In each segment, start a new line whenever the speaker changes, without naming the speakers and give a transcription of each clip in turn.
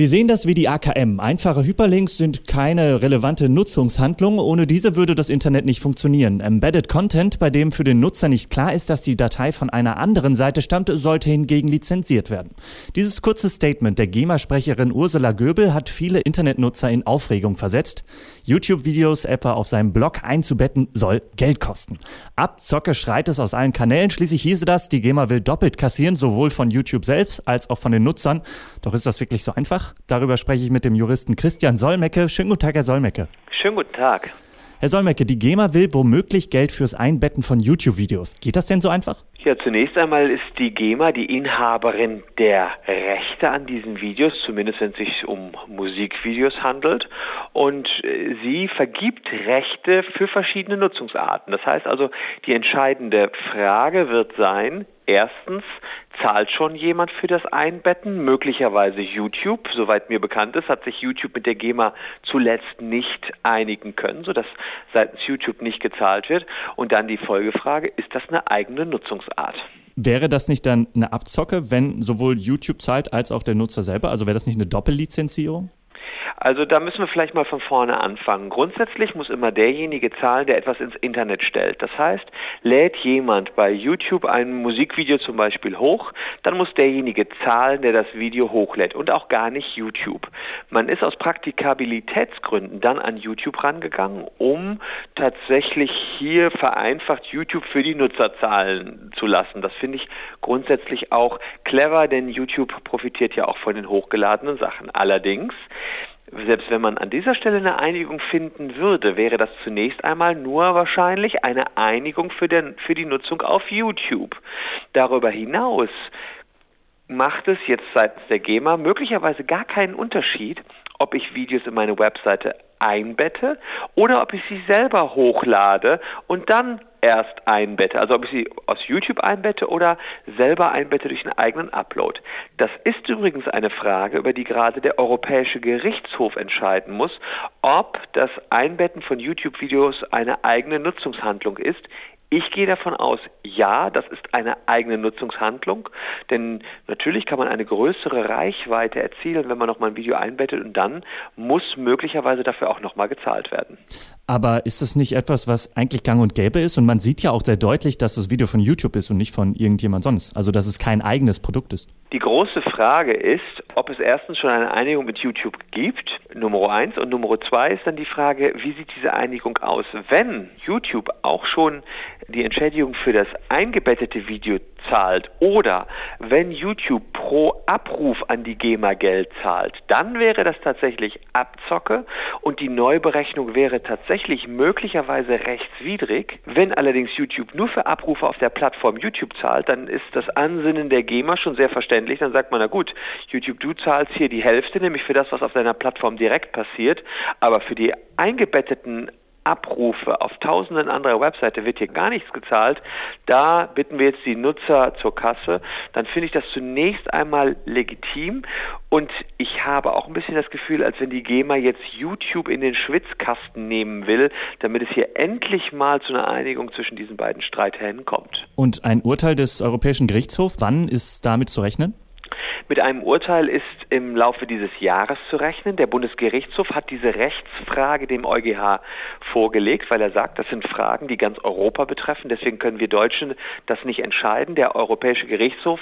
Wir sehen das wie die AKM. Einfache Hyperlinks sind keine relevante Nutzungshandlung. Ohne diese würde das Internet nicht funktionieren. Embedded Content, bei dem für den Nutzer nicht klar ist, dass die Datei von einer anderen Seite stammt, sollte hingegen lizenziert werden. Dieses kurze Statement der GEMA-Sprecherin Ursula Göbel hat viele Internetnutzer in Aufregung versetzt. YouTube-Videos etwa auf seinem Blog einzubetten, soll Geld kosten. Abzocke schreit es aus allen Kanälen. Schließlich hieße das, die GEMA will doppelt kassieren, sowohl von YouTube selbst als auch von den Nutzern. Doch ist das wirklich so einfach? Darüber spreche ich mit dem Juristen Christian Solmecke. Schönen guten Tag, Herr Solmecke.
Schönen guten Tag.
Herr Solmecke, die GEMA will womöglich Geld fürs Einbetten von YouTube-Videos. Geht das denn so einfach?
Ja, zunächst einmal ist die GEMA die Inhaberin der Rechte an diesen Videos, zumindest wenn es sich um Musikvideos handelt. Und äh, sie vergibt Rechte für verschiedene Nutzungsarten. Das heißt also, die entscheidende Frage wird sein, erstens, zahlt schon jemand für das Einbetten, möglicherweise YouTube. Soweit mir bekannt ist, hat sich YouTube mit der GEMA zuletzt nicht einigen können, sodass seitens YouTube nicht gezahlt wird. Und dann die Folgefrage, ist das eine eigene Nutzungsart?
Wäre das nicht dann eine Abzocke, wenn sowohl YouTube zahlt als auch der Nutzer selber? Also wäre das nicht eine Doppellizenzierung?
Also da müssen wir vielleicht mal von vorne anfangen. Grundsätzlich muss immer derjenige zahlen, der etwas ins Internet stellt. Das heißt, lädt jemand bei YouTube ein Musikvideo zum Beispiel hoch, dann muss derjenige zahlen, der das Video hochlädt und auch gar nicht YouTube. Man ist aus Praktikabilitätsgründen dann an YouTube rangegangen, um tatsächlich hier vereinfacht YouTube für die Nutzer zahlen zu lassen. Das finde ich grundsätzlich auch clever, denn YouTube profitiert ja auch von den hochgeladenen Sachen. Allerdings selbst wenn man an dieser Stelle eine Einigung finden würde, wäre das zunächst einmal nur wahrscheinlich eine Einigung für, den, für die Nutzung auf YouTube. Darüber hinaus macht es jetzt seitens der GEMA möglicherweise gar keinen Unterschied, ob ich Videos in meine Webseite einbette oder ob ich sie selber hochlade und dann erst einbette. Also ob ich sie aus YouTube einbette oder selber einbette durch einen eigenen Upload. Das ist übrigens eine Frage, über die gerade der Europäische Gerichtshof entscheiden muss, ob das Einbetten von YouTube-Videos eine eigene Nutzungshandlung ist. Ich gehe davon aus, ja, das ist eine eigene Nutzungshandlung, denn natürlich kann man eine größere Reichweite erzielen, wenn man nochmal ein Video einbettet und dann muss möglicherweise dafür auch nochmal gezahlt werden.
Aber ist das nicht etwas, was eigentlich gang und gäbe ist? Und man sieht ja auch sehr deutlich, dass das Video von YouTube ist und nicht von irgendjemand sonst. Also dass es kein eigenes Produkt ist.
Die große Frage ist, ob es erstens schon eine Einigung mit YouTube gibt, Nummer eins. Und Nummer zwei ist dann die Frage, wie sieht diese Einigung aus? Wenn YouTube auch schon die Entschädigung für das eingebettete Video zahlt oder wenn YouTube pro Abruf an die GEMA Geld zahlt, dann wäre das tatsächlich Abzocke und die Neuberechnung wäre tatsächlich möglicherweise rechtswidrig. Wenn allerdings YouTube nur für Abrufe auf der Plattform YouTube zahlt, dann ist das Ansinnen der GEMA schon sehr verständlich. Dann sagt man, na gut, YouTube, du zahlst hier die Hälfte, nämlich für das, was auf deiner Plattform direkt passiert, aber für die eingebetteten Abrufe auf tausenden anderer Webseite wird hier gar nichts gezahlt. Da bitten wir jetzt die Nutzer zur Kasse. Dann finde ich das zunächst einmal legitim und ich habe auch ein bisschen das Gefühl, als wenn die GEMA jetzt YouTube in den Schwitzkasten nehmen will, damit es hier endlich mal zu einer Einigung zwischen diesen beiden Streithähnen kommt.
Und ein Urteil des Europäischen Gerichtshofs, wann ist damit zu rechnen?
Mit einem Urteil ist im Laufe dieses Jahres zu rechnen. Der Bundesgerichtshof hat diese Rechtsfrage dem EuGH vorgelegt, weil er sagt, das sind Fragen, die ganz Europa betreffen. Deswegen können wir Deutschen das nicht entscheiden. Der Europäische Gerichtshof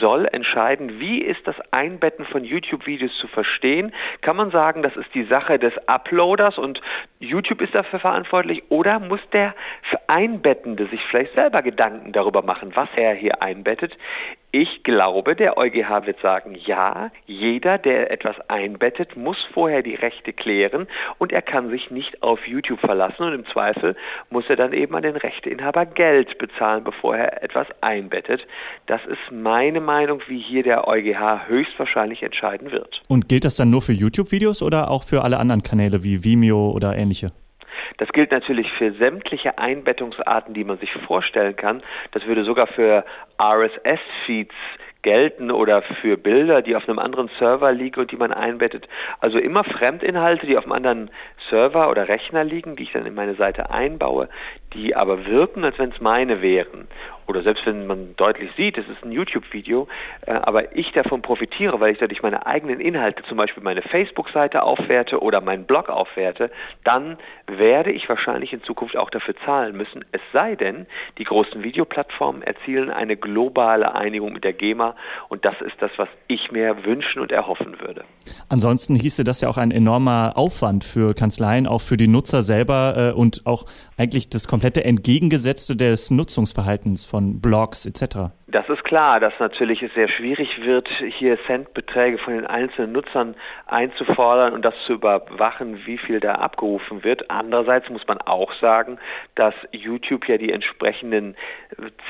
soll entscheiden, wie ist das Einbetten von YouTube-Videos zu verstehen. Kann man sagen, das ist die Sache des Uploaders und YouTube ist dafür verantwortlich oder muss der Einbettende sich vielleicht selber Gedanken darüber machen, was er hier einbettet? Ich glaube, der EuGH wird sagen, ja, jeder, der etwas einbettet, muss vorher die Rechte klären und er kann sich nicht auf YouTube verlassen und im Zweifel muss er dann eben an den Rechteinhaber Geld bezahlen, bevor er etwas einbettet. Das ist meine Meinung, wie hier der EuGH höchstwahrscheinlich entscheiden wird.
Und gilt das dann nur für YouTube-Videos oder auch für alle anderen Kanäle wie Vimeo oder ähnliche?
Das gilt natürlich für sämtliche Einbettungsarten, die man sich vorstellen kann. Das würde sogar für RSS-Feeds gelten oder für Bilder, die auf einem anderen Server liegen und die man einbettet. Also immer Fremdinhalte, die auf einem anderen Server oder Rechner liegen, die ich dann in meine Seite einbaue, die aber wirken, als wenn es meine wären. Oder selbst wenn man deutlich sieht, es ist ein YouTube-Video, äh, aber ich davon profitiere, weil ich dadurch meine eigenen Inhalte, zum Beispiel meine Facebook-Seite aufwerte oder meinen Blog aufwerte, dann werde ich wahrscheinlich in Zukunft auch dafür zahlen müssen. Es sei denn, die großen Videoplattformen erzielen eine globale Einigung mit der GEMA und das ist das, was ich mir wünschen und erhoffen würde.
Ansonsten hieße das ja auch ein enormer Aufwand für Kanzleien, auch für die Nutzer selber äh, und auch eigentlich das komplette Entgegengesetzte des Nutzungsverhaltens von Blogs etc.
Das ist klar, dass natürlich es sehr schwierig wird, hier Centbeträge von den einzelnen Nutzern einzufordern und das zu überwachen, wie viel da abgerufen wird. Andererseits muss man auch sagen, dass YouTube ja die entsprechenden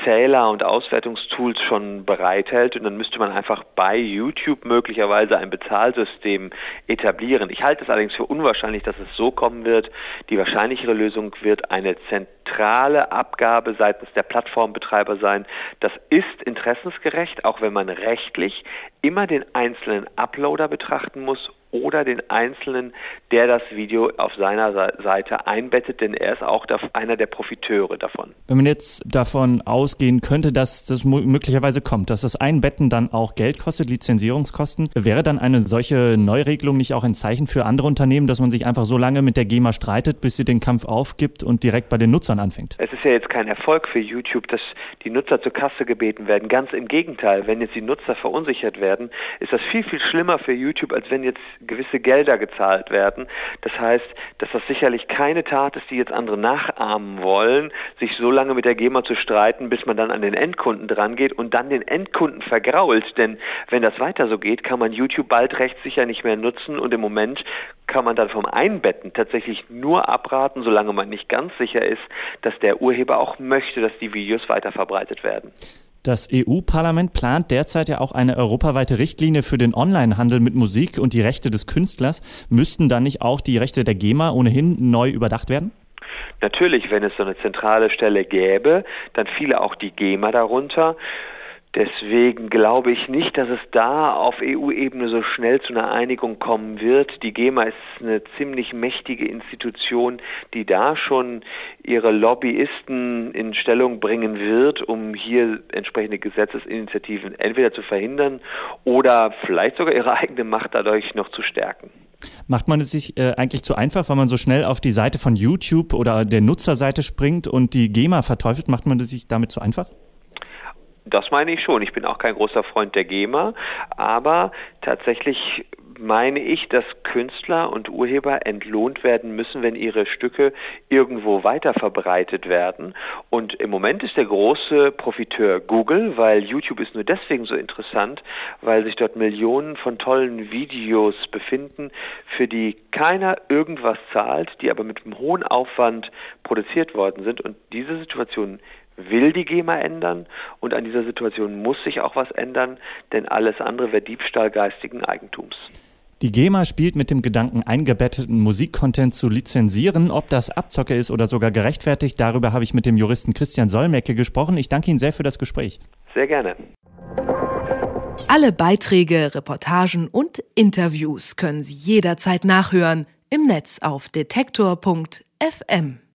Zähler und Auswertungstools schon bereithält und dann müsste man einfach bei YouTube möglicherweise ein Bezahlsystem etablieren. Ich halte es allerdings für unwahrscheinlich, dass es so kommen wird. Die wahrscheinlichere Lösung wird eine zentrale Abgabe seitens der Plattformbetreiber sein. Das ist ist interessensgerecht, auch wenn man rechtlich immer den einzelnen Uploader betrachten muss oder den Einzelnen, der das Video auf seiner Seite einbettet, denn er ist auch einer der Profiteure davon.
Wenn man jetzt davon ausgehen könnte, dass das möglicherweise kommt, dass das Einbetten dann auch Geld kostet, Lizenzierungskosten, wäre dann eine solche Neuregelung nicht auch ein Zeichen für andere Unternehmen, dass man sich einfach so lange mit der GEMA streitet, bis sie den Kampf aufgibt und direkt bei den Nutzern anfängt?
Es ist ja jetzt kein Erfolg für YouTube, dass die Nutzer zur Kasse gebeten werden. Ganz im Gegenteil, wenn jetzt die Nutzer verunsichert werden, ist das viel, viel schlimmer für YouTube, als wenn jetzt gewisse Gelder gezahlt werden. Das heißt, dass das sicherlich keine Tat ist, die jetzt andere nachahmen wollen, sich so lange mit der GEMA zu streiten, bis man dann an den Endkunden dran geht und dann den Endkunden vergrault. Denn wenn das weiter so geht, kann man YouTube bald rechtssicher nicht mehr nutzen und im Moment kann man dann vom Einbetten tatsächlich nur abraten, solange man nicht ganz sicher ist, dass der Urheber auch möchte, dass die Videos weiter verbreitet werden.
Das EU-Parlament plant derzeit ja auch eine europaweite Richtlinie für den Onlinehandel mit Musik und die Rechte des Künstlers. Müssten dann nicht auch die Rechte der GEMA ohnehin neu überdacht werden?
Natürlich, wenn es so eine zentrale Stelle gäbe, dann fiele auch die GEMA darunter. Deswegen glaube ich nicht, dass es da auf EU-Ebene so schnell zu einer Einigung kommen wird. Die GEMA ist eine ziemlich mächtige Institution, die da schon ihre Lobbyisten in Stellung bringen wird, um hier entsprechende Gesetzesinitiativen entweder zu verhindern oder vielleicht sogar ihre eigene Macht dadurch noch zu stärken.
Macht man es sich äh, eigentlich zu einfach, weil man so schnell auf die Seite von YouTube oder der Nutzerseite springt und die GEMA verteufelt? Macht man es sich damit zu einfach?
Das meine ich schon. Ich bin auch kein großer Freund der GEMA, aber tatsächlich meine ich, dass Künstler und Urheber entlohnt werden müssen, wenn ihre Stücke irgendwo weiter verbreitet werden. Und im Moment ist der große Profiteur Google, weil YouTube ist nur deswegen so interessant, weil sich dort Millionen von tollen Videos befinden, für die keiner irgendwas zahlt, die aber mit einem hohen Aufwand produziert worden sind. Und diese Situation will die GEMA ändern und an dieser Situation muss sich auch was ändern, denn alles andere wäre Diebstahl geistigen Eigentums.
Die GEMA spielt mit dem Gedanken, eingebetteten Musikcontent zu lizenzieren. Ob das Abzocke ist oder sogar gerechtfertigt, darüber habe ich mit dem Juristen Christian Solmecke gesprochen. Ich danke Ihnen sehr für das Gespräch.
Sehr gerne.
Alle Beiträge, Reportagen und Interviews können Sie jederzeit nachhören im Netz auf detektor.fm.